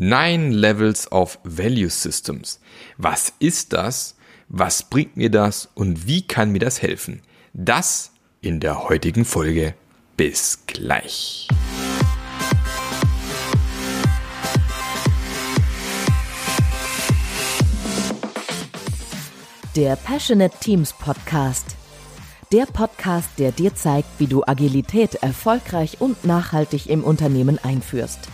Nine Levels of Value Systems. Was ist das? Was bringt mir das? Und wie kann mir das helfen? Das in der heutigen Folge. Bis gleich. Der Passionate Teams Podcast. Der Podcast, der dir zeigt, wie du Agilität erfolgreich und nachhaltig im Unternehmen einführst.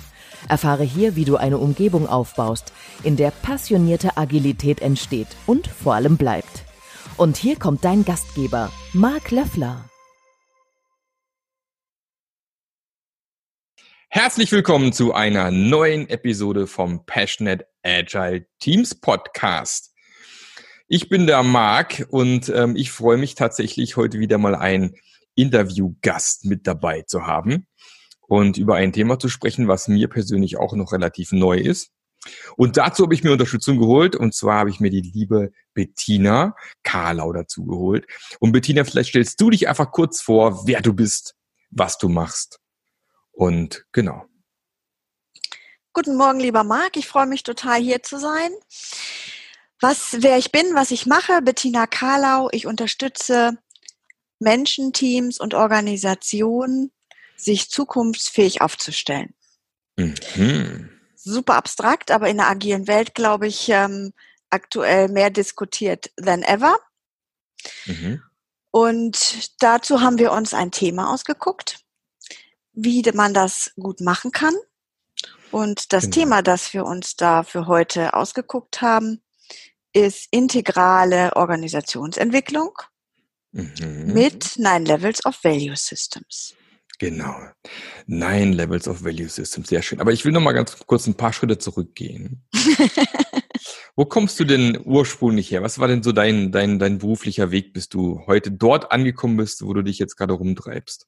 Erfahre hier, wie du eine Umgebung aufbaust, in der passionierte Agilität entsteht und vor allem bleibt. Und hier kommt dein Gastgeber, Marc Löffler. Herzlich willkommen zu einer neuen Episode vom Passionate Agile Teams Podcast. Ich bin der Marc und ähm, ich freue mich tatsächlich heute wieder mal einen Interviewgast mit dabei zu haben und über ein Thema zu sprechen, was mir persönlich auch noch relativ neu ist. Und dazu habe ich mir Unterstützung geholt und zwar habe ich mir die liebe Bettina Karlau dazu geholt. Und Bettina, vielleicht stellst du dich einfach kurz vor, wer du bist, was du machst. Und genau. Guten Morgen, lieber Marc. Ich freue mich total hier zu sein. Was, wer ich bin, was ich mache, Bettina Karlau. Ich unterstütze Menschen, Teams und Organisationen sich zukunftsfähig aufzustellen. Mhm. Super abstrakt, aber in der agilen Welt, glaube ich, ähm, aktuell mehr diskutiert than ever. Mhm. Und dazu haben wir uns ein Thema ausgeguckt, wie man das gut machen kann. Und das genau. Thema, das wir uns da für heute ausgeguckt haben, ist integrale Organisationsentwicklung mhm. mit Nine Levels of Value Systems. Genau. Nine Levels of Value Systems, sehr schön. Aber ich will noch mal ganz kurz ein paar Schritte zurückgehen. Wo kommst du denn ursprünglich her? Was war denn so dein, dein, dein beruflicher Weg, bis du heute dort angekommen bist, wo du dich jetzt gerade rumtreibst?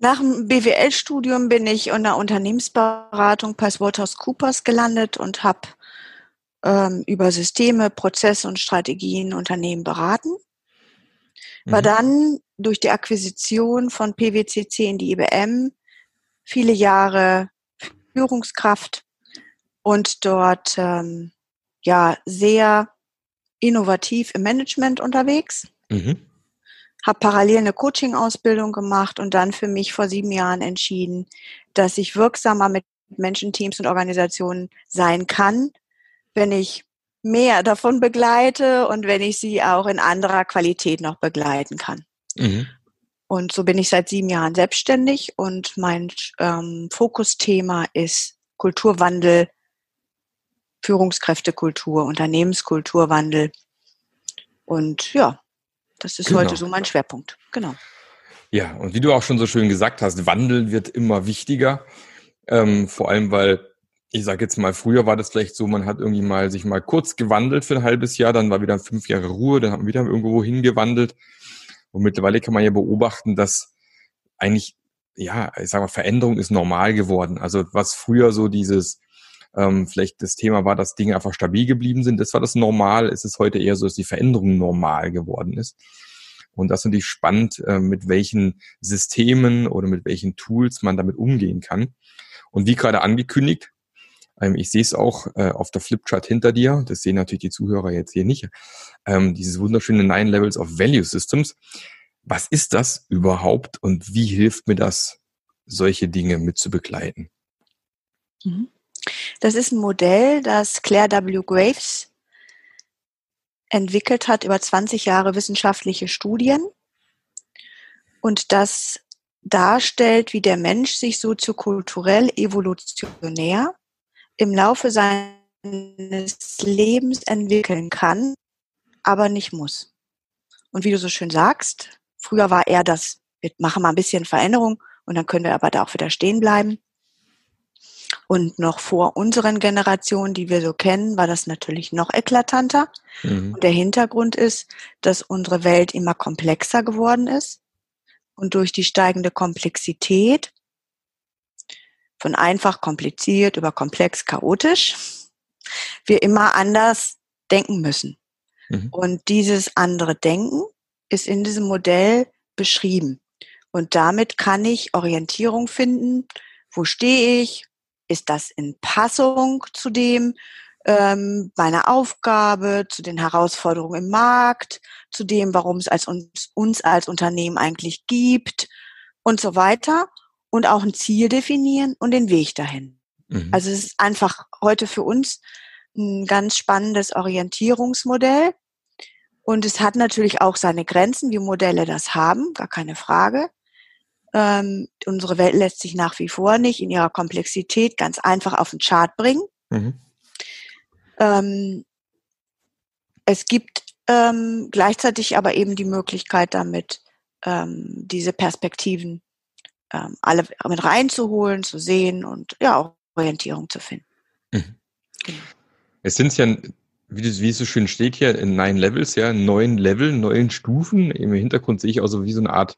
Nach dem BWL-Studium bin ich in der Unternehmensberatung PricewaterhouseCoopers gelandet und habe ähm, über Systeme, Prozesse und Strategien Unternehmen beraten. War mhm. dann durch die Akquisition von PwCC in die IBM viele Jahre Führungskraft und dort ähm, ja sehr innovativ im Management unterwegs. Mhm. Habe parallel eine Coaching-Ausbildung gemacht und dann für mich vor sieben Jahren entschieden, dass ich wirksamer mit Menschen, Teams und Organisationen sein kann, wenn ich mehr davon begleite und wenn ich sie auch in anderer Qualität noch begleiten kann. Mhm. Und so bin ich seit sieben Jahren selbstständig und mein ähm, Fokusthema ist Kulturwandel, Führungskräftekultur, Unternehmenskulturwandel. Und ja, das ist genau. heute so mein Schwerpunkt. Genau. Ja, und wie du auch schon so schön gesagt hast, Wandel wird immer wichtiger. Ähm, vor allem, weil ich sage jetzt mal, früher war das vielleicht so, man hat irgendwie mal sich mal kurz gewandelt für ein halbes Jahr, dann war wieder fünf Jahre Ruhe, dann hat man wieder irgendwo hingewandelt. Und mittlerweile kann man ja beobachten, dass eigentlich, ja, ich sage mal, Veränderung ist normal geworden. Also was früher so dieses, ähm, vielleicht das Thema war, dass Dinge einfach stabil geblieben sind, das war das Normal. Es ist heute eher so, dass die Veränderung normal geworden ist. Und das ist natürlich spannend, äh, mit welchen Systemen oder mit welchen Tools man damit umgehen kann. Und wie gerade angekündigt, ähm, ich sehe es auch äh, auf der Flipchart hinter dir. Das sehen natürlich die Zuhörer jetzt hier nicht. Ähm, dieses wunderschöne Nine Levels of Value Systems. Was ist das überhaupt und wie hilft mir das, solche Dinge mit zu begleiten? Mhm. Das ist ein Modell, das Claire W. Graves entwickelt hat über 20 Jahre wissenschaftliche Studien und das darstellt, wie der Mensch sich soziokulturell evolutionär im Laufe seines Lebens entwickeln kann, aber nicht muss. Und wie du so schön sagst, früher war er das, wir machen mal ein bisschen Veränderung und dann können wir aber da auch wieder stehen bleiben. Und noch vor unseren Generationen, die wir so kennen, war das natürlich noch eklatanter. Mhm. Und der Hintergrund ist, dass unsere Welt immer komplexer geworden ist. Und durch die steigende Komplexität von einfach kompliziert über komplex chaotisch, wir immer anders denken müssen. Mhm. Und dieses andere Denken ist in diesem Modell beschrieben. Und damit kann ich Orientierung finden, wo stehe ich, ist das in Passung zu dem, ähm, meiner Aufgabe, zu den Herausforderungen im Markt, zu dem, warum es als uns, uns als Unternehmen eigentlich gibt und so weiter. Und auch ein Ziel definieren und den Weg dahin. Mhm. Also es ist einfach heute für uns ein ganz spannendes Orientierungsmodell. Und es hat natürlich auch seine Grenzen, wie Modelle das haben, gar keine Frage. Ähm, unsere Welt lässt sich nach wie vor nicht in ihrer Komplexität ganz einfach auf den Chart bringen. Mhm. Ähm, es gibt ähm, gleichzeitig aber eben die Möglichkeit damit, ähm, diese Perspektiven ähm, alle mit reinzuholen, zu sehen und ja auch Orientierung zu finden. Mhm. Genau. Es sind ja, wie, es so schön steht hier, in nine Levels, ja, neun Level, neun Stufen. Im Hintergrund sehe ich auch so wie so eine Art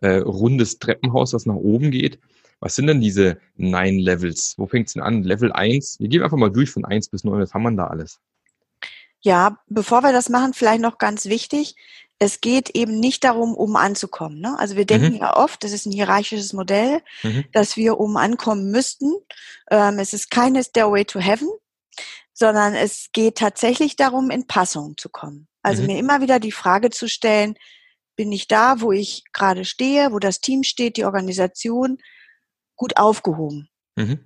äh, rundes Treppenhaus, das nach oben geht. Was sind denn diese Nine Levels? Wo fängt es denn an? Level 1? Wir gehen einfach mal durch von 1 bis 9. Was haben wir da alles? Ja, bevor wir das machen, vielleicht noch ganz wichtig. Es geht eben nicht darum, um anzukommen. Ne? Also wir denken mhm. ja oft, das ist ein hierarchisches Modell, mhm. dass wir um ankommen müssten. Ähm, es ist keine Stairway to Heaven, sondern es geht tatsächlich darum, in Passung zu kommen. Also mhm. mir immer wieder die Frage zu stellen, bin ich da, wo ich gerade stehe, wo das Team steht, die Organisation, gut aufgehoben. Mhm.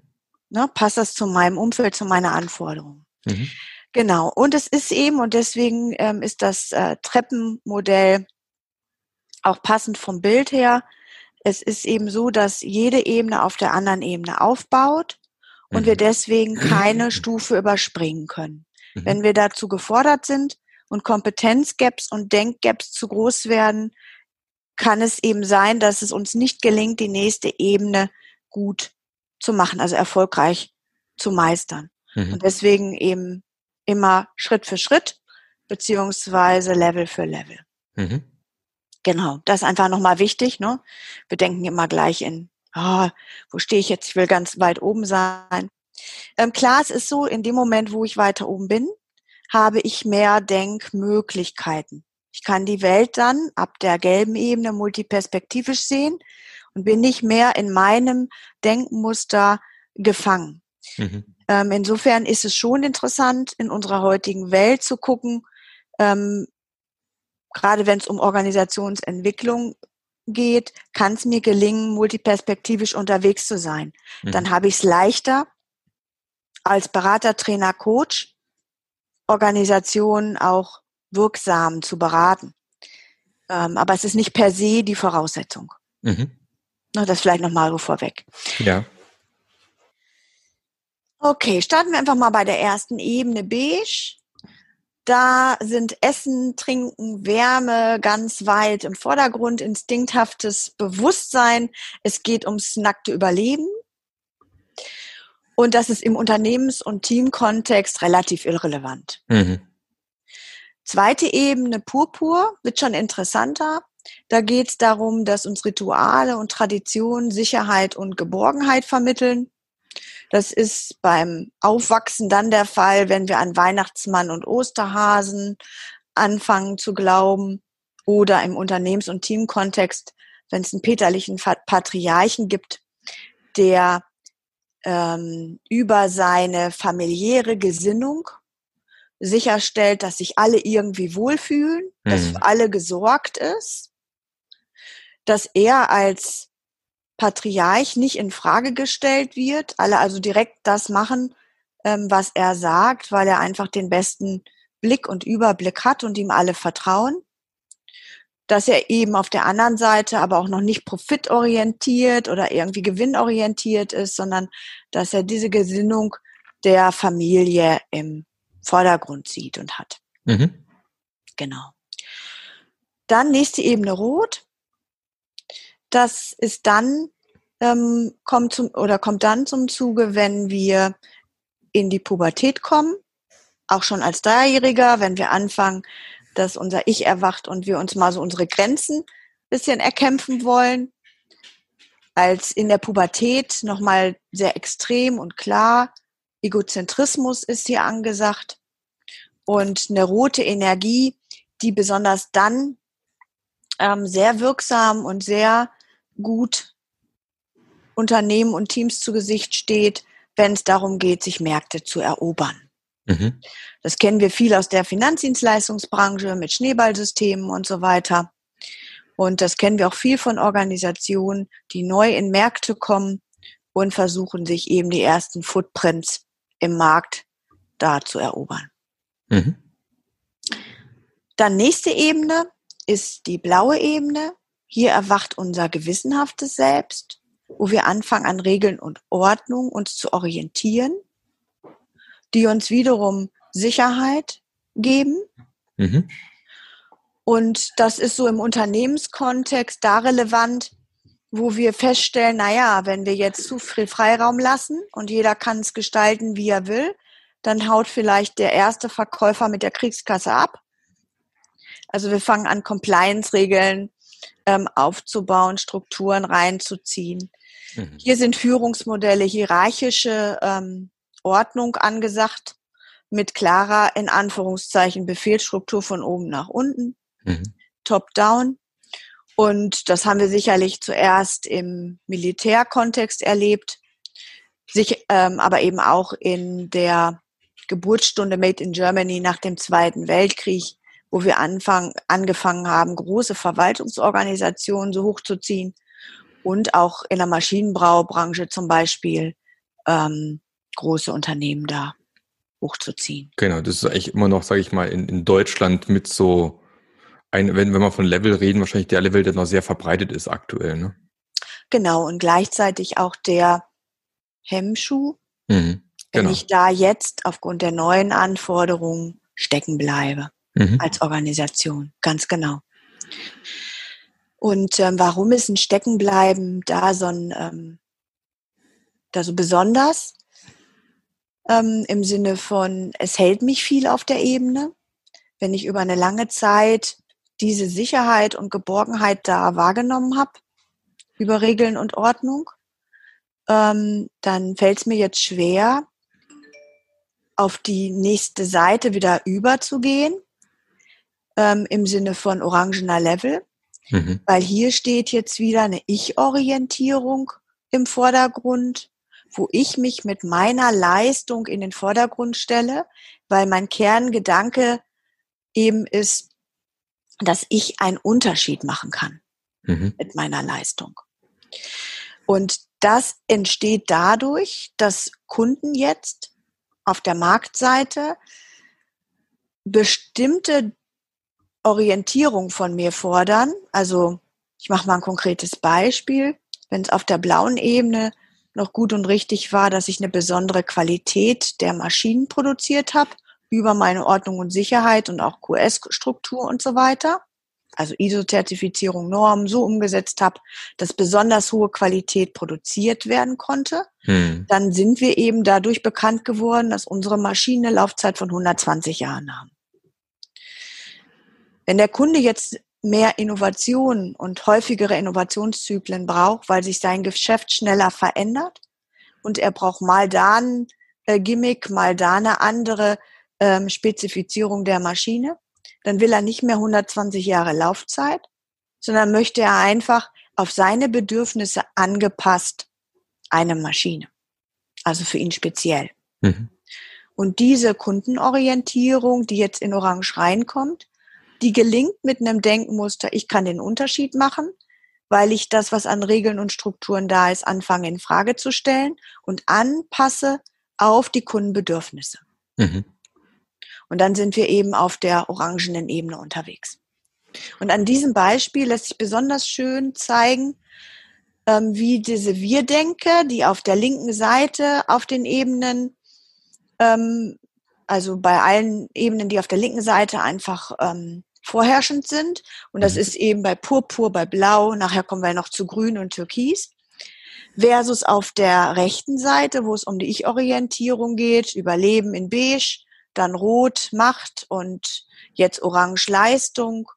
Ne, passt das zu meinem Umfeld, zu meiner Anforderung? Mhm. Genau. Und es ist eben, und deswegen ähm, ist das äh, Treppenmodell auch passend vom Bild her. Es ist eben so, dass jede Ebene auf der anderen Ebene aufbaut und mhm. wir deswegen keine Stufe überspringen können. Mhm. Wenn wir dazu gefordert sind und Kompetenzgaps und Denkgaps zu groß werden, kann es eben sein, dass es uns nicht gelingt, die nächste Ebene gut zu machen, also erfolgreich zu meistern. Mhm. Und deswegen eben immer Schritt für Schritt beziehungsweise Level für Level. Mhm. Genau, das ist einfach nochmal wichtig. Ne? Wir denken immer gleich in, oh, wo stehe ich jetzt? Ich will ganz weit oben sein. Ähm, klar, es ist so, in dem Moment, wo ich weiter oben bin, habe ich mehr Denkmöglichkeiten. Ich kann die Welt dann ab der gelben Ebene multiperspektivisch sehen und bin nicht mehr in meinem Denkmuster gefangen. Mhm. Ähm, insofern ist es schon interessant, in unserer heutigen Welt zu gucken, ähm, gerade wenn es um Organisationsentwicklung geht, kann es mir gelingen, multiperspektivisch unterwegs zu sein. Mhm. Dann habe ich es leichter, als Berater, Trainer, Coach Organisationen auch wirksam zu beraten. Ähm, aber es ist nicht per se die Voraussetzung. Mhm. Das vielleicht nochmal so vorweg. Ja. Okay, starten wir einfach mal bei der ersten Ebene beige. Da sind Essen, Trinken, Wärme ganz weit im Vordergrund, instinkthaftes Bewusstsein. Es geht ums nackte Überleben. Und das ist im Unternehmens- und Teamkontext relativ irrelevant. Mhm. Zweite Ebene Purpur wird schon interessanter. Da geht es darum, dass uns Rituale und Traditionen Sicherheit und Geborgenheit vermitteln. Das ist beim Aufwachsen dann der Fall, wenn wir an Weihnachtsmann und Osterhasen anfangen zu glauben oder im Unternehmens- und Teamkontext, wenn es einen peterlichen Patriarchen gibt, der ähm, über seine familiäre Gesinnung sicherstellt, dass sich alle irgendwie wohlfühlen, mhm. dass für alle gesorgt ist dass er als Patriarch nicht in Frage gestellt wird, alle also direkt das machen, ähm, was er sagt, weil er einfach den besten Blick und Überblick hat und ihm alle vertrauen. Dass er eben auf der anderen Seite aber auch noch nicht profitorientiert oder irgendwie gewinnorientiert ist, sondern dass er diese Gesinnung der Familie im Vordergrund sieht und hat. Mhm. Genau. Dann nächste Ebene Rot. Das ist dann, ähm, kommt zum, oder kommt dann zum Zuge, wenn wir in die Pubertät kommen, auch schon als Dreijähriger, wenn wir anfangen, dass unser Ich erwacht und wir uns mal so unsere Grenzen bisschen erkämpfen wollen, als in der Pubertät nochmal sehr extrem und klar. Egozentrismus ist hier angesagt und eine rote Energie, die besonders dann ähm, sehr wirksam und sehr gut Unternehmen und Teams zu Gesicht steht, wenn es darum geht, sich Märkte zu erobern. Mhm. Das kennen wir viel aus der Finanzdienstleistungsbranche mit Schneeballsystemen und so weiter. Und das kennen wir auch viel von Organisationen, die neu in Märkte kommen und versuchen, sich eben die ersten Footprints im Markt da zu erobern. Mhm. Dann nächste Ebene ist die blaue Ebene. Hier erwacht unser gewissenhaftes Selbst, wo wir anfangen an Regeln und Ordnung uns zu orientieren, die uns wiederum Sicherheit geben. Mhm. Und das ist so im Unternehmenskontext da relevant, wo wir feststellen, naja, wenn wir jetzt zu viel Freiraum lassen und jeder kann es gestalten, wie er will, dann haut vielleicht der erste Verkäufer mit der Kriegskasse ab. Also wir fangen an, Compliance-Regeln ähm, aufzubauen, Strukturen reinzuziehen. Mhm. Hier sind Führungsmodelle, hierarchische ähm, Ordnung angesagt mit klarer, in Anführungszeichen, Befehlsstruktur von oben nach unten, mhm. top-down. Und das haben wir sicherlich zuerst im Militärkontext erlebt, sich ähm, aber eben auch in der Geburtsstunde Made in Germany nach dem Zweiten Weltkrieg, wo wir anfang, angefangen haben, große Verwaltungsorganisationen so hochzuziehen und auch in der Maschinenbaubranche zum Beispiel ähm, große Unternehmen da hochzuziehen. Genau, das ist eigentlich immer noch, sage ich mal, in, in Deutschland mit so, ein, wenn, wenn wir von Level reden, wahrscheinlich der Level, der noch sehr verbreitet ist aktuell. Ne? Genau, und gleichzeitig auch der Hemmschuh, mhm. Genau. Wenn ich da jetzt aufgrund der neuen Anforderungen stecken bleibe mhm. als Organisation, ganz genau. Und ähm, warum ist ein Steckenbleiben da so ein ähm, da so besonders? Ähm, Im Sinne von, es hält mich viel auf der Ebene. Wenn ich über eine lange Zeit diese Sicherheit und Geborgenheit da wahrgenommen habe, über Regeln und Ordnung, ähm, dann fällt es mir jetzt schwer, auf die nächste Seite wieder überzugehen, ähm, im Sinne von orangener Level, mhm. weil hier steht jetzt wieder eine Ich-Orientierung im Vordergrund, wo ich mich mit meiner Leistung in den Vordergrund stelle, weil mein Kerngedanke eben ist, dass ich einen Unterschied machen kann mhm. mit meiner Leistung. Und das entsteht dadurch, dass Kunden jetzt auf der Marktseite bestimmte Orientierung von mir fordern. Also ich mache mal ein konkretes Beispiel. Wenn es auf der blauen Ebene noch gut und richtig war, dass ich eine besondere Qualität der Maschinen produziert habe, über meine Ordnung und Sicherheit und auch QS-Struktur und so weiter, also ISO-Zertifizierung, Normen so umgesetzt habe, dass besonders hohe Qualität produziert werden konnte, hm. dann sind wir eben dadurch bekannt geworden, dass unsere Maschinen eine Laufzeit von 120 Jahren haben. Wenn der Kunde jetzt mehr Innovationen und häufigere Innovationszyklen braucht, weil sich sein Geschäft schneller verändert und er braucht mal da ein äh, Gimmick, mal da eine andere ähm, Spezifizierung der Maschine, dann will er nicht mehr 120 Jahre Laufzeit, sondern möchte er einfach auf seine Bedürfnisse angepasst eine Maschine. Also für ihn speziell. Mhm. Und diese Kundenorientierung, die jetzt in Orange reinkommt, die gelingt mit einem Denkmuster, ich kann den Unterschied machen, weil ich das, was an Regeln und Strukturen da ist, anfange in Frage zu stellen und anpasse auf die Kundenbedürfnisse. Mhm. Und dann sind wir eben auf der orangenen Ebene unterwegs. Und an diesem Beispiel lässt sich besonders schön zeigen, ähm, wie diese Wir-Denke, die auf der linken Seite auf den Ebenen, ähm, also bei allen Ebenen, die auf der linken Seite einfach ähm, vorherrschend sind. Und das mhm. ist eben bei Purpur, bei Blau, nachher kommen wir noch zu Grün und Türkis. Versus auf der rechten Seite, wo es um die Ich-Orientierung geht, Überleben in Beige, dann Rot Macht und jetzt Orange Leistung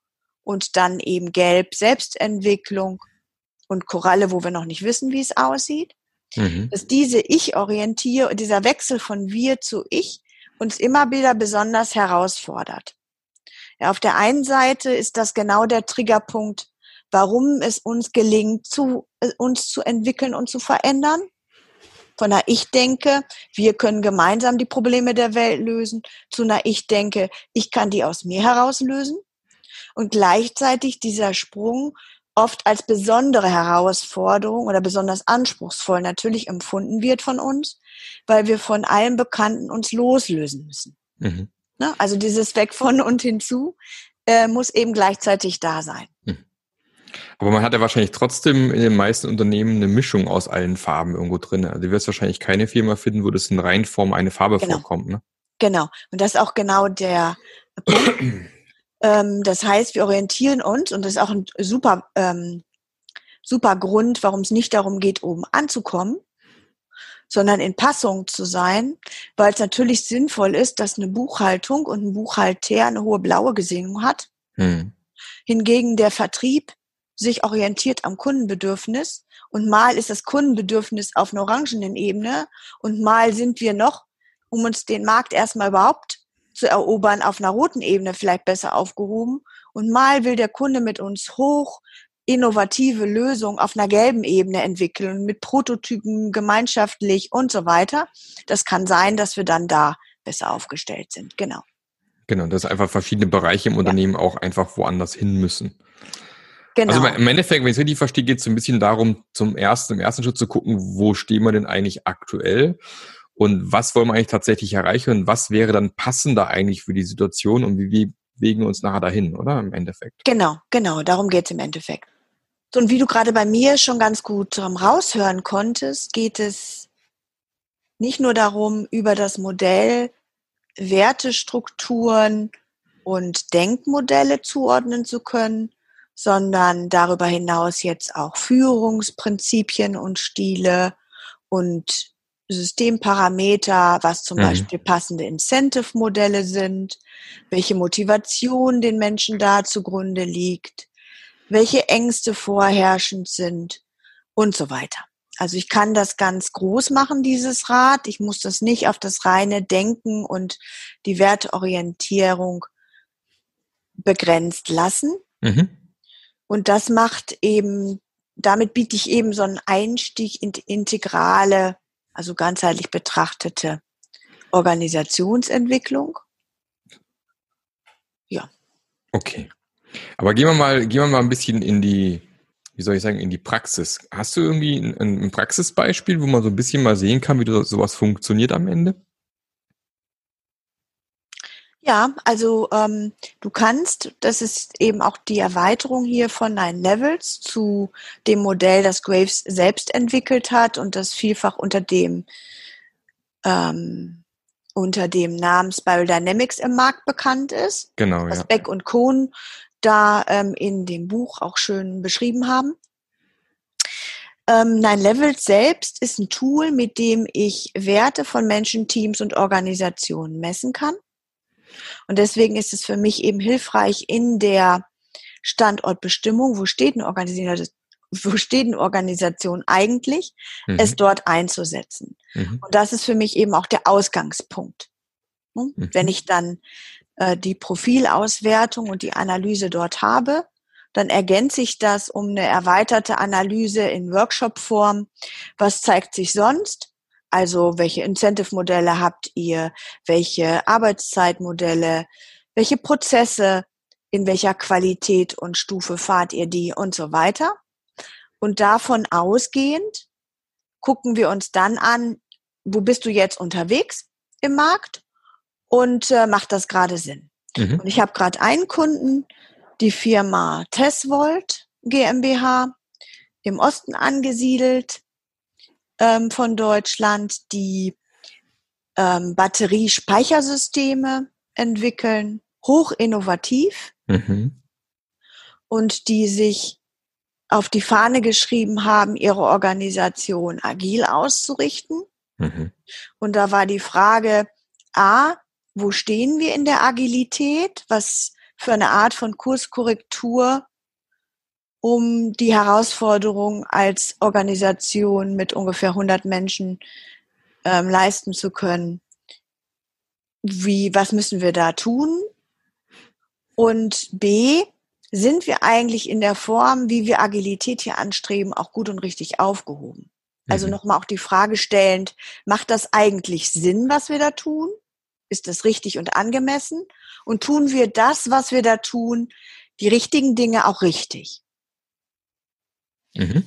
und dann eben Gelb Selbstentwicklung und Koralle, wo wir noch nicht wissen, wie es aussieht. Mhm. Dass diese Ich-Orientierung, dieser Wechsel von wir zu ich uns immer wieder besonders herausfordert. Auf der einen Seite ist das genau der Triggerpunkt, warum es uns gelingt, zu, äh, uns zu entwickeln und zu verändern. Von einer Ich denke, wir können gemeinsam die Probleme der Welt lösen, zu einer Ich denke, ich kann die aus mir heraus lösen. Und gleichzeitig dieser Sprung oft als besondere Herausforderung oder besonders anspruchsvoll natürlich empfunden wird von uns, weil wir von allem Bekannten uns loslösen müssen. Mhm. Ne? Also dieses Weg von und hinzu äh, muss eben gleichzeitig da sein. Mhm. Aber man hat ja wahrscheinlich trotzdem in den meisten Unternehmen eine Mischung aus allen Farben irgendwo drin. Also du wirst wahrscheinlich keine Firma finden, wo das in Reihenform eine Farbe genau. vorkommt. Ne? Genau. Und das ist auch genau der Punkt. ähm, das heißt, wir orientieren uns, und das ist auch ein super, ähm, super Grund, warum es nicht darum geht, oben anzukommen, sondern in Passung zu sein, weil es natürlich sinnvoll ist, dass eine Buchhaltung und ein Buchhalter eine hohe blaue Gesinnung hat. Hm. Hingegen der Vertrieb sich orientiert am Kundenbedürfnis und mal ist das Kundenbedürfnis auf einer orangenen Ebene und mal sind wir noch, um uns den Markt erstmal überhaupt zu erobern, auf einer roten Ebene vielleicht besser aufgehoben und mal will der Kunde mit uns hoch innovative Lösungen auf einer gelben Ebene entwickeln, mit Prototypen gemeinschaftlich und so weiter. Das kann sein, dass wir dann da besser aufgestellt sind. Genau. Genau, dass einfach verschiedene Bereiche im Unternehmen ja. auch einfach woanders hin müssen. Genau. Also im Endeffekt, wenn ich es richtig verstehe, geht es so ein bisschen darum, zum ersten, im ersten Schritt zu gucken, wo stehen wir denn eigentlich aktuell und was wollen wir eigentlich tatsächlich erreichen und was wäre dann passender eigentlich für die Situation und wie, wie bewegen wir uns nachher dahin, oder? Im Endeffekt. Genau, genau, darum geht es im Endeffekt. Und wie du gerade bei mir schon ganz gut ähm, raushören konntest, geht es nicht nur darum, über das Modell Wertestrukturen und Denkmodelle zuordnen zu können, sondern darüber hinaus jetzt auch Führungsprinzipien und Stile und Systemparameter, was zum mhm. Beispiel passende Incentive-Modelle sind, welche Motivation den Menschen da zugrunde liegt, welche Ängste vorherrschend sind und so weiter. Also ich kann das ganz groß machen, dieses Rad. Ich muss das nicht auf das reine Denken und die Wertorientierung begrenzt lassen. Mhm. Und das macht eben, damit biete ich eben so einen Einstieg in integrale, also ganzheitlich betrachtete Organisationsentwicklung. Ja. Okay. Aber gehen wir mal, gehen wir mal ein bisschen in die, wie soll ich sagen, in die Praxis. Hast du irgendwie ein, ein Praxisbeispiel, wo man so ein bisschen mal sehen kann, wie sowas funktioniert am Ende? Ja, also ähm, du kannst, das ist eben auch die Erweiterung hier von Nine Levels zu dem Modell, das Graves selbst entwickelt hat und das vielfach unter dem ähm, unter dem Namen Spiral Dynamics im Markt bekannt ist. Genau. Was ja. Beck und Kohn da ähm, in dem Buch auch schön beschrieben haben. Ähm, Nine Levels selbst ist ein Tool, mit dem ich Werte von Menschen, Teams und Organisationen messen kann. Und deswegen ist es für mich eben hilfreich in der Standortbestimmung, wo steht eine Organisation, wo steht eine Organisation eigentlich, mhm. es dort einzusetzen. Mhm. Und das ist für mich eben auch der Ausgangspunkt. Hm? Mhm. Wenn ich dann äh, die Profilauswertung und die Analyse dort habe, dann ergänze ich das um eine erweiterte Analyse in Workshop-Form. Was zeigt sich sonst? Also welche Incentive-Modelle habt ihr? Welche Arbeitszeitmodelle? Welche Prozesse? In welcher Qualität und Stufe fahrt ihr die und so weiter? Und davon ausgehend gucken wir uns dann an, wo bist du jetzt unterwegs im Markt und äh, macht das gerade Sinn? Mhm. Und ich habe gerade einen Kunden, die Firma Tesvolt GmbH im Osten angesiedelt ähm, von Deutschland, die ähm, Batteriespeichersysteme entwickeln, hoch innovativ mhm. und die sich auf die Fahne geschrieben haben, ihre Organisation agil auszurichten. Mhm. Und da war die Frage, a, wo stehen wir in der Agilität? Was für eine Art von Kurskorrektur um die Herausforderung als Organisation mit ungefähr 100 Menschen ähm, leisten zu können. Wie, was müssen wir da tun? Und B, sind wir eigentlich in der Form, wie wir Agilität hier anstreben, auch gut und richtig aufgehoben? Also mhm. nochmal auch die Frage stellend, macht das eigentlich Sinn, was wir da tun? Ist das richtig und angemessen? Und tun wir das, was wir da tun, die richtigen Dinge auch richtig? Mhm.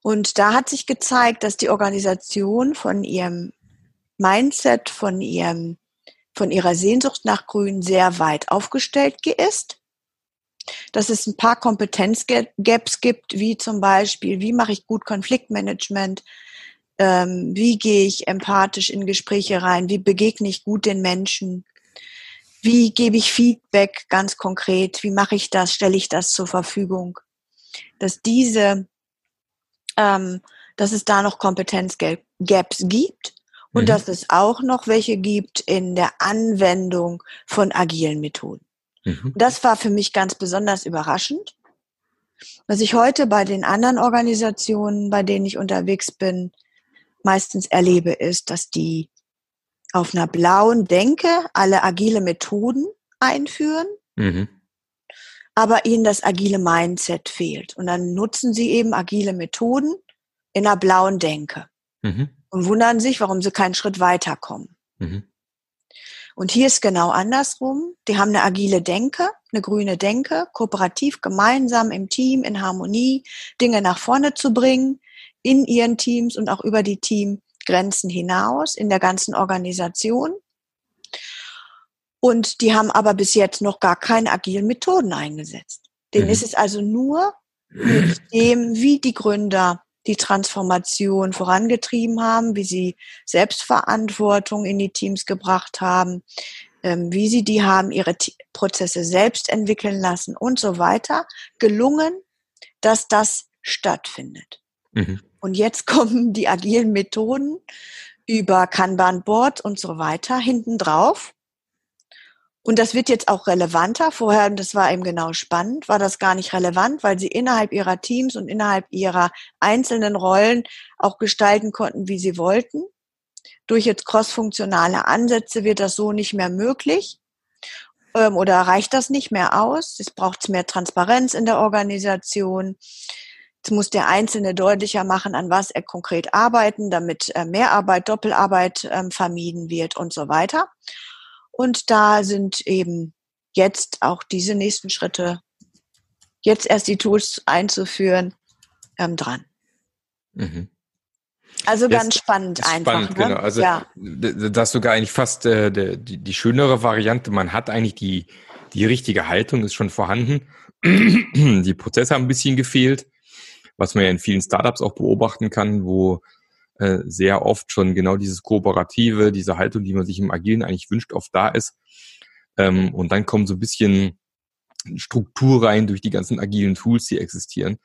Und da hat sich gezeigt, dass die Organisation von ihrem Mindset, von ihrem, von ihrer Sehnsucht nach Grün sehr weit aufgestellt ist. Dass es ein paar Kompetenzgaps gibt, wie zum Beispiel, wie mache ich gut Konfliktmanagement, ähm, wie gehe ich empathisch in Gespräche rein, wie begegne ich gut den Menschen, wie gebe ich Feedback ganz konkret, wie mache ich das, stelle ich das zur Verfügung, dass diese, ähm, dass es da noch Kompetenzgaps gibt und mhm. dass es auch noch welche gibt in der Anwendung von agilen Methoden. Mhm. Das war für mich ganz besonders überraschend. Was ich heute bei den anderen Organisationen, bei denen ich unterwegs bin, meistens erlebe, ist, dass die auf einer blauen Denke alle agile Methoden einführen, mhm. aber ihnen das agile Mindset fehlt. Und dann nutzen sie eben agile Methoden in einer blauen Denke mhm. und wundern sich, warum sie keinen Schritt weiterkommen. Mhm. Und hier ist genau andersrum. Die haben eine agile Denke, eine grüne Denke, kooperativ, gemeinsam im Team, in Harmonie, Dinge nach vorne zu bringen, in ihren Teams und auch über die Teamgrenzen hinaus, in der ganzen Organisation. Und die haben aber bis jetzt noch gar keine agilen Methoden eingesetzt. Denen mhm. ist es also nur mit dem, wie die Gründer die Transformation vorangetrieben haben, wie sie Selbstverantwortung in die Teams gebracht haben, ähm, wie sie die haben ihre Prozesse selbst entwickeln lassen und so weiter, gelungen, dass das stattfindet. Mhm. Und jetzt kommen die agilen Methoden über Kanban Board und so weiter hinten drauf. Und das wird jetzt auch relevanter. Vorher, das war eben genau spannend, war das gar nicht relevant, weil sie innerhalb ihrer Teams und innerhalb ihrer einzelnen Rollen auch gestalten konnten, wie sie wollten. Durch jetzt crossfunktionale Ansätze wird das so nicht mehr möglich ähm, oder reicht das nicht mehr aus. Es braucht mehr Transparenz in der Organisation. Jetzt muss der Einzelne deutlicher machen, an was er konkret arbeiten, damit äh, Mehrarbeit, Doppelarbeit ähm, vermieden wird und so weiter. Und da sind eben jetzt auch diese nächsten Schritte, jetzt erst die Tools einzuführen, ähm, dran. Mhm. Also ganz spannend einfach. Spannend, ne? genau. Also ja. das ist sogar eigentlich fast äh, die, die schönere Variante. Man hat eigentlich die, die richtige Haltung, ist schon vorhanden. die Prozesse haben ein bisschen gefehlt, was man ja in vielen Startups auch beobachten kann, wo äh, sehr oft schon genau dieses Kooperative, diese Haltung, die man sich im Agilen eigentlich wünscht, oft da ist. Ähm, und dann kommt so ein bisschen Struktur rein durch die ganzen agilen Tools, die existieren.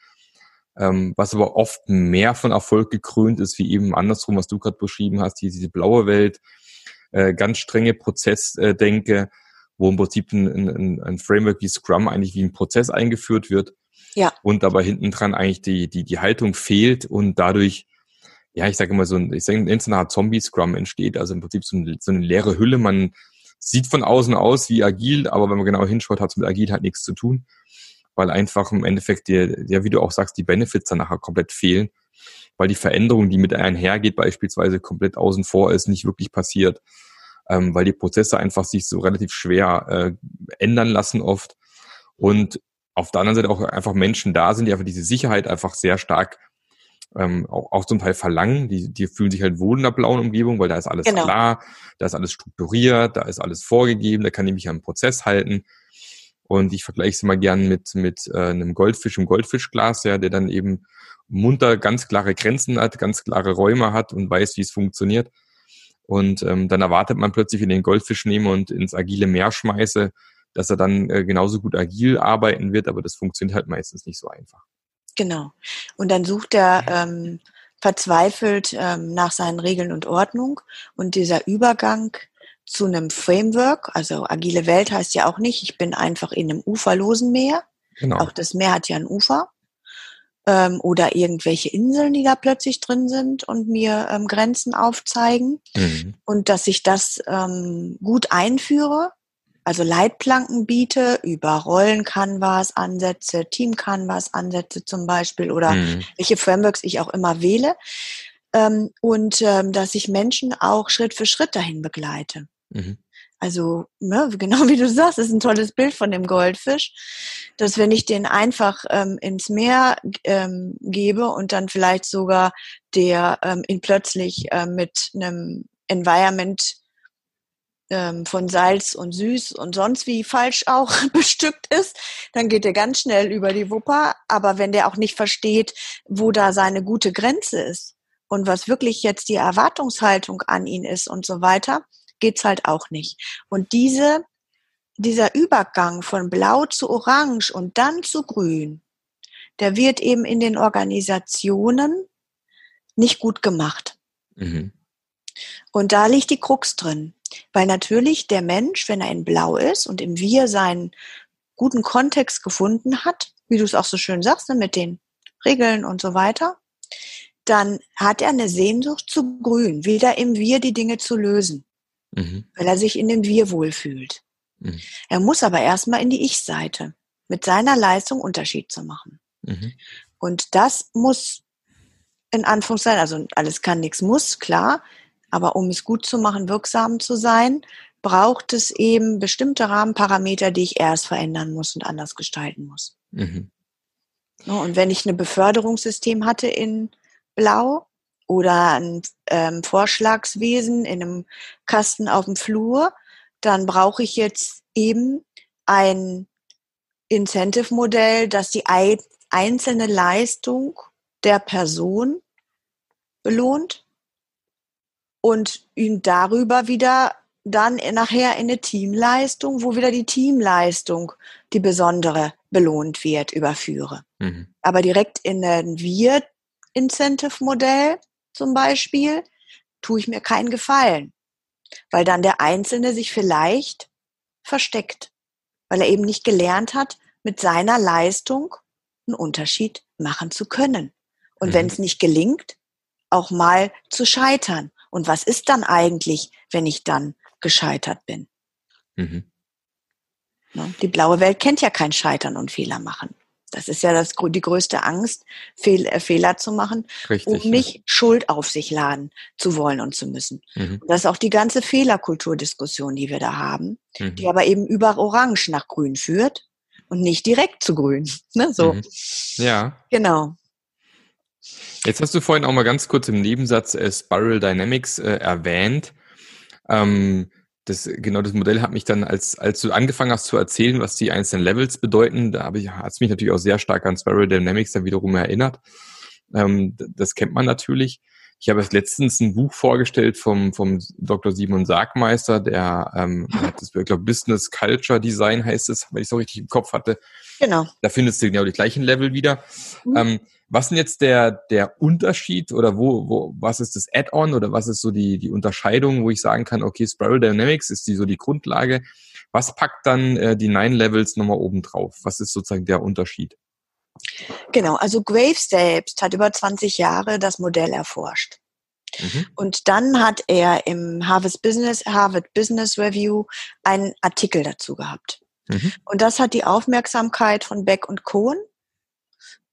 Ähm, was aber oft mehr von Erfolg gekrönt ist, wie eben andersrum, was du gerade beschrieben hast, die, diese blaue Welt, äh, ganz strenge Prozessdenke, wo im Prinzip ein, ein, ein Framework wie Scrum eigentlich wie ein Prozess eingeführt wird. Ja. Und aber hinten dran eigentlich die, die, die Haltung fehlt und dadurch ja, ich sage immer so ein, ich sage, in so einer Art Zombie-Scrum entsteht, also im Prinzip so eine, so eine leere Hülle. Man sieht von außen aus wie agil, aber wenn man genau hinschaut, hat es mit agil halt nichts zu tun, weil einfach im Endeffekt dir, ja, wie du auch sagst, die Benefits dann nachher komplett fehlen, weil die Veränderung, die mit einhergeht, beispielsweise komplett außen vor ist, nicht wirklich passiert, ähm, weil die Prozesse einfach sich so relativ schwer äh, ändern lassen oft und auf der anderen Seite auch einfach Menschen da sind, die einfach diese Sicherheit einfach sehr stark ähm, auch, auch zum Teil verlangen. Die, die fühlen sich halt wohl in der blauen Umgebung, weil da ist alles genau. klar, da ist alles strukturiert, da ist alles vorgegeben, da kann ich mich an den Prozess halten. Und ich vergleiche es immer gern mit, mit äh, einem Goldfisch im Goldfischglas, ja, der dann eben munter ganz klare Grenzen hat, ganz klare Räume hat und weiß, wie es funktioniert. Und ähm, dann erwartet man plötzlich, wenn ich den Goldfisch nehme und ins agile Meer schmeiße, dass er dann äh, genauso gut agil arbeiten wird, aber das funktioniert halt meistens nicht so einfach. Genau. Und dann sucht er ähm, verzweifelt ähm, nach seinen Regeln und Ordnung. Und dieser Übergang zu einem Framework, also agile Welt heißt ja auch nicht, ich bin einfach in einem uferlosen Meer. Genau. Auch das Meer hat ja ein Ufer. Ähm, oder irgendwelche Inseln, die da plötzlich drin sind und mir ähm, Grenzen aufzeigen. Mhm. Und dass ich das ähm, gut einführe also Leitplanken biete über Rollen-Canvas-Ansätze, Team-Canvas-Ansätze zum Beispiel oder mhm. welche Frameworks ich auch immer wähle. ähm, und ähm, dass ich Menschen auch Schritt für Schritt dahin begleite. Mhm. Also, ne, genau wie du sagst, ist ein tolles Bild von dem Goldfisch, dass wenn ich den einfach ähm, ins Meer ähm, gebe und dann vielleicht sogar der ähm, ihn plötzlich ähm, mit einem Environment ähm, von Salz und Süß und sonst wie falsch auch bestückt ist, dann geht er ganz schnell über die Wupper. Aber wenn der auch nicht versteht, wo da seine gute Grenze ist und was wirklich jetzt die Erwartungshaltung an ihn ist und so weiter, geht's halt auch nicht. Und diese, dieser Übergang von Blau zu Orange und dann zu Grün, der wird eben in den Organisationen nicht gut gemacht. Mhm. Und da liegt die Krux drin. Weil natürlich der Mensch, wenn er in Blau ist und im Wir seinen guten Kontext gefunden hat, wie du es auch so schön sagst, ne, mit den Regeln und so weiter, dann hat er eine Sehnsucht zu Grün, wieder im Wir die Dinge zu lösen mhm. weil er sich in dem Wir wohlfühlt. Mhm. Er muss aber erstmal in die Ich-Seite, mit seiner Leistung Unterschied zu machen. Mhm. Und das muss in Anführungszeichen, also alles kann, nichts muss, klar, aber um es gut zu machen, wirksam zu sein, braucht es eben bestimmte Rahmenparameter, die ich erst verändern muss und anders gestalten muss. Mhm. Und wenn ich ein Beförderungssystem hatte in Blau, oder ein ähm, Vorschlagswesen in einem Kasten auf dem Flur, dann brauche ich jetzt eben ein Incentive-Modell, das die einzelne Leistung der Person belohnt und ihn darüber wieder dann nachher in eine Teamleistung, wo wieder die Teamleistung, die besondere belohnt wird, überführe. Mhm. Aber direkt in ein Wir-Incentive-Modell zum Beispiel, tue ich mir keinen Gefallen, weil dann der Einzelne sich vielleicht versteckt, weil er eben nicht gelernt hat, mit seiner Leistung einen Unterschied machen zu können. Und mhm. wenn es nicht gelingt, auch mal zu scheitern. Und was ist dann eigentlich, wenn ich dann gescheitert bin? Mhm. Ne, die blaue Welt kennt ja kein Scheitern und Fehler machen. Das ist ja das, die größte Angst, Fehl, äh, Fehler zu machen, Richtig, um nicht ja. Schuld auf sich laden zu wollen und zu müssen. Mhm. das ist auch die ganze Fehlerkulturdiskussion, die wir da haben, mhm. die aber eben über Orange nach Grün führt und nicht direkt zu Grün. Ne? So. Mhm. Ja. Genau. Jetzt hast du vorhin auch mal ganz kurz im Nebensatz äh, Spiral Dynamics äh, erwähnt. Ähm, das, genau das Modell hat mich dann, als, als du angefangen hast zu erzählen, was die einzelnen Levels bedeuten, da habe ich, hat es mich natürlich auch sehr stark an Spiral Dynamics dann wiederum erinnert. Ähm, das kennt man natürlich. Ich habe jetzt letztens ein Buch vorgestellt vom, vom Dr. Simon Sargmeister, der ähm, hat das, ich glaube, Business Culture Design heißt es, wenn ich so richtig im Kopf hatte. Genau. Da findest du genau die gleichen Level wieder. Mhm. Ähm, was ist jetzt der, der Unterschied oder wo, wo, was ist das Add-on oder was ist so die, die Unterscheidung, wo ich sagen kann, okay, Spiral Dynamics ist die so die Grundlage. Was packt dann äh, die Nine Levels nochmal oben drauf? Was ist sozusagen der Unterschied? Genau, also Graves selbst hat über 20 Jahre das Modell erforscht. Mhm. Und dann hat er im Harvard Business, Harvard Business Review einen Artikel dazu gehabt. Mhm. Und das hat die Aufmerksamkeit von Beck und Cohen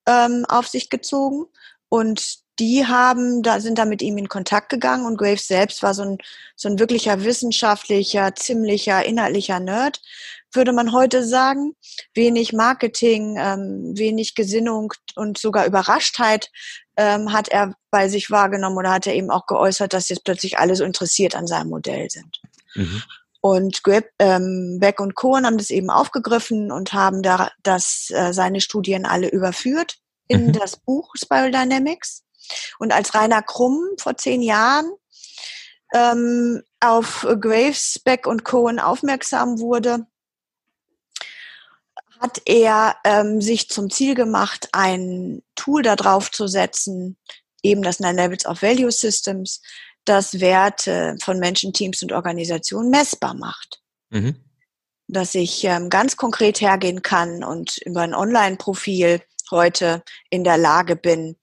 ähm, auf sich gezogen und die haben, da sind da mit ihm in Kontakt gegangen und Graves selbst war so ein, so ein wirklicher wissenschaftlicher, ziemlicher, inhaltlicher Nerd, würde man heute sagen. Wenig Marketing, ähm, wenig Gesinnung und sogar Überraschtheit ähm, hat er bei sich wahrgenommen oder hat er eben auch geäußert, dass jetzt plötzlich alle so interessiert an seinem Modell sind. Mhm. Und ähm, Beck und Cohen haben das eben aufgegriffen und haben da das, äh, seine Studien alle überführt in mhm. das Buch Spiral Dynamics. Und als Rainer Krumm vor zehn Jahren ähm, auf Graves, Beck und Cohen aufmerksam wurde, hat er ähm, sich zum Ziel gemacht, ein Tool da drauf zu setzen, eben das Nine Levels of Value Systems, das Werte von Menschen, Teams und Organisationen messbar macht. Mhm. Dass ich ähm, ganz konkret hergehen kann und über ein Online-Profil heute in der Lage bin,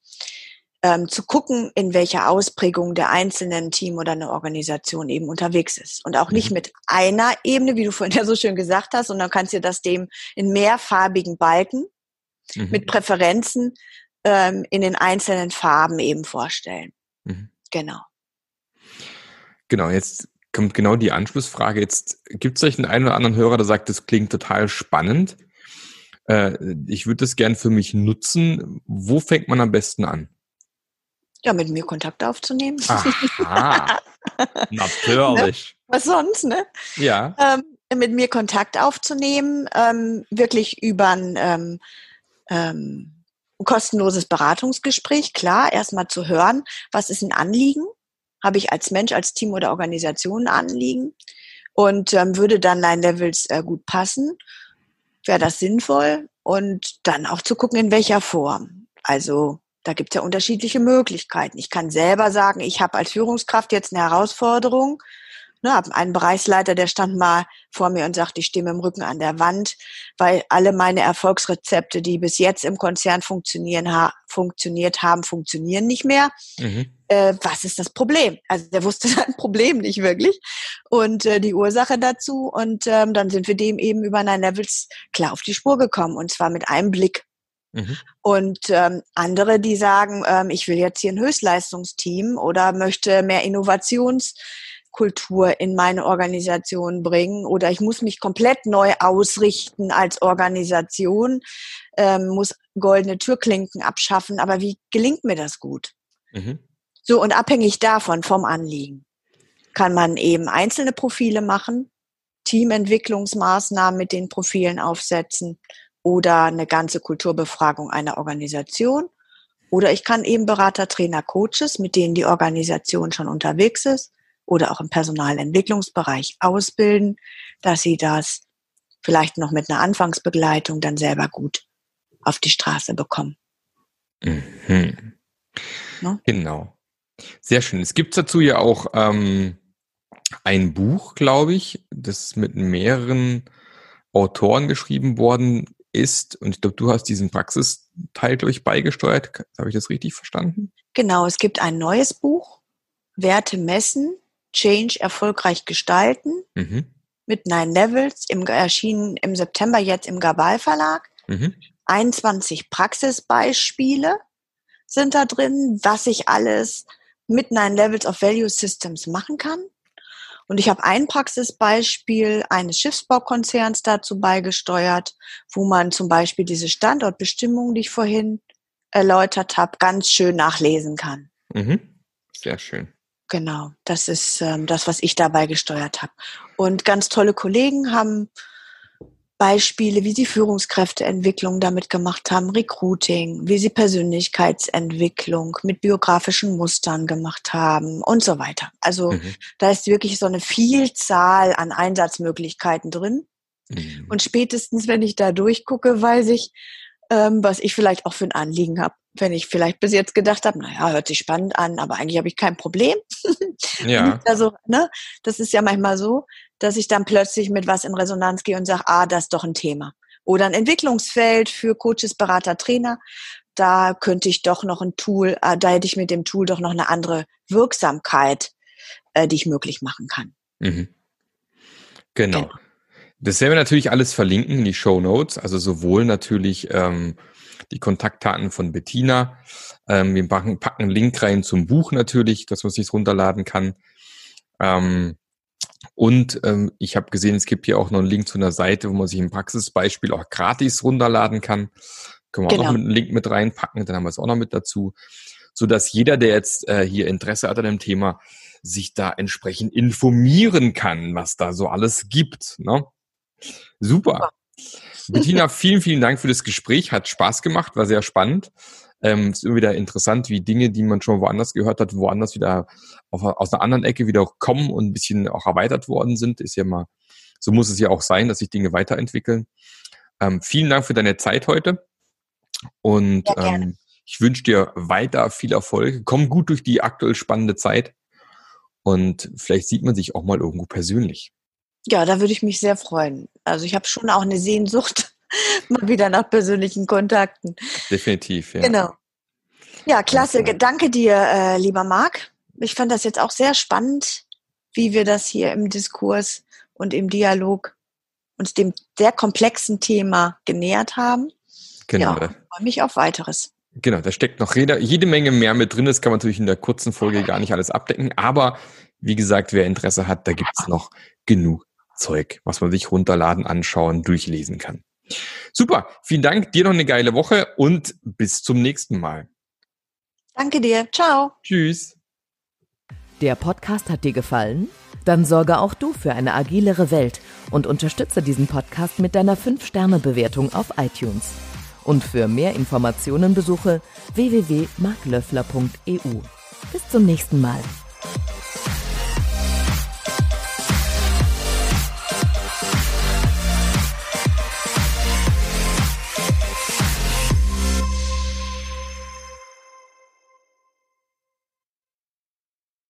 ähm, zu gucken, in welcher Ausprägung der einzelnen Team oder eine Organisation eben unterwegs ist. Und auch nicht mhm. mit einer Ebene, wie du vorhin ja so schön gesagt hast, sondern kannst dir das dem in mehrfarbigen Balken mhm. mit Präferenzen ähm, in den einzelnen Farben eben vorstellen. Mhm. Genau. Genau, jetzt kommt genau die Anschlussfrage. Jetzt gibt es euch einen, einen oder anderen Hörer, der sagt, das klingt total spannend. Äh, ich würde das gern für mich nutzen. Wo fängt man am besten an? Ja, mit mir Kontakt aufzunehmen. Aha, natürlich. Ne? Was sonst, ne? Ja. Ähm, mit mir Kontakt aufzunehmen, ähm, wirklich über ein ähm, ähm, kostenloses Beratungsgespräch, klar, erstmal zu hören, was ist ein Anliegen, habe ich als Mensch, als Team oder Organisation Anliegen und ähm, würde dann Line Levels äh, gut passen, wäre das sinnvoll und dann auch zu gucken, in welcher Form. Also da gibt es ja unterschiedliche Möglichkeiten. Ich kann selber sagen, ich habe als Führungskraft jetzt eine Herausforderung Ne, hab einen Bereichsleiter, der stand mal vor mir und sagte, ich stehe mit dem Rücken an der Wand, weil alle meine Erfolgsrezepte, die bis jetzt im Konzern funktionieren, ha funktioniert haben, funktionieren nicht mehr. Mhm. Äh, was ist das Problem? Also der wusste sein Problem nicht wirklich und äh, die Ursache dazu. Und ähm, dann sind wir dem eben über Nine Levels klar auf die Spur gekommen und zwar mit einem Blick. Mhm. Und ähm, andere, die sagen, ähm, ich will jetzt hier ein Höchstleistungsteam oder möchte mehr Innovations Kultur in meine Organisation bringen oder ich muss mich komplett neu ausrichten als Organisation, ähm, muss goldene Türklinken abschaffen. Aber wie gelingt mir das gut? Mhm. So, und abhängig davon, vom Anliegen, kann man eben einzelne Profile machen, Teamentwicklungsmaßnahmen mit den Profilen aufsetzen oder eine ganze Kulturbefragung einer Organisation. Oder ich kann eben Berater, Trainer, Coaches, mit denen die Organisation schon unterwegs ist, oder auch im Personalentwicklungsbereich ausbilden, dass sie das vielleicht noch mit einer Anfangsbegleitung dann selber gut auf die Straße bekommen. Mhm. No? Genau. Sehr schön. Es gibt dazu ja auch ähm, ein Buch, glaube ich, das mit mehreren Autoren geschrieben worden ist. Und ich glaube, du hast diesen Praxisteil, glaube ich, beigesteuert. Habe ich das richtig verstanden? Genau, es gibt ein neues Buch, Werte messen, Change erfolgreich gestalten mhm. mit Nine Levels, im, erschienen im September jetzt im Gabal Verlag. Mhm. 21 Praxisbeispiele sind da drin, was ich alles mit Nine Levels of Value Systems machen kann. Und ich habe ein Praxisbeispiel eines Schiffsbaukonzerns dazu beigesteuert, wo man zum Beispiel diese Standortbestimmung, die ich vorhin erläutert habe, ganz schön nachlesen kann. Mhm. Sehr schön. Genau, das ist ähm, das, was ich dabei gesteuert habe. Und ganz tolle Kollegen haben Beispiele, wie sie Führungskräfteentwicklung damit gemacht haben, Recruiting, wie sie Persönlichkeitsentwicklung mit biografischen Mustern gemacht haben und so weiter. Also mhm. da ist wirklich so eine Vielzahl an Einsatzmöglichkeiten drin. Mhm. Und spätestens, wenn ich da durchgucke, weiß ich, ähm, was ich vielleicht auch für ein Anliegen habe wenn ich vielleicht bis jetzt gedacht habe, naja, hört sich spannend an, aber eigentlich habe ich kein Problem. Ja. also, ne, das ist ja manchmal so, dass ich dann plötzlich mit was in Resonanz gehe und sage, ah, das ist doch ein Thema. Oder ein Entwicklungsfeld für Coaches, Berater, Trainer. Da könnte ich doch noch ein Tool, äh, da hätte ich mit dem Tool doch noch eine andere Wirksamkeit, äh, die ich möglich machen kann. Mhm. Genau. genau. Das werden wir natürlich alles verlinken in die Show Notes, also sowohl natürlich ähm, die Kontaktdaten von Bettina. Ähm, wir packen, packen einen Link rein zum Buch natürlich, dass man sich runterladen kann. Ähm, und ähm, ich habe gesehen, es gibt hier auch noch einen Link zu einer Seite, wo man sich ein Praxisbeispiel auch gratis runterladen kann. Können wir genau. auch noch genau. mit einen Link mit reinpacken, dann haben wir es auch noch mit dazu. So dass jeder, der jetzt äh, hier Interesse hat an dem Thema, sich da entsprechend informieren kann, was da so alles gibt. Ne? Super. Bettina, vielen, vielen Dank für das Gespräch. Hat Spaß gemacht, war sehr spannend. Ähm, ist immer wieder interessant, wie Dinge, die man schon woanders gehört hat, woanders wieder auf, aus einer anderen Ecke wieder kommen und ein bisschen auch erweitert worden sind. Ist ja mal, so muss es ja auch sein, dass sich Dinge weiterentwickeln. Ähm, vielen Dank für deine Zeit heute. Und ähm, ich wünsche dir weiter viel Erfolg. Komm gut durch die aktuell spannende Zeit. Und vielleicht sieht man sich auch mal irgendwo persönlich. Ja, da würde ich mich sehr freuen. Also ich habe schon auch eine Sehnsucht mal wieder nach persönlichen Kontakten. Definitiv, ja. Genau. Ja, klasse. Also. Danke dir, äh, lieber Marc. Ich fand das jetzt auch sehr spannend, wie wir das hier im Diskurs und im Dialog uns dem sehr komplexen Thema genähert haben. Genau. Ja, freue mich auf weiteres. Genau, da steckt noch jede Menge mehr mit drin. Das kann man natürlich in der kurzen Folge gar nicht alles abdecken. Aber wie gesagt, wer Interesse hat, da gibt's noch genug Zeug, was man sich runterladen, anschauen, durchlesen kann. Super, vielen Dank, dir noch eine geile Woche und bis zum nächsten Mal. Danke dir, ciao. Tschüss. Der Podcast hat dir gefallen? Dann sorge auch du für eine agilere Welt und unterstütze diesen Podcast mit deiner 5-Sterne-Bewertung auf iTunes. Und für mehr Informationen besuche www.marklöffler.eu. Bis zum nächsten Mal.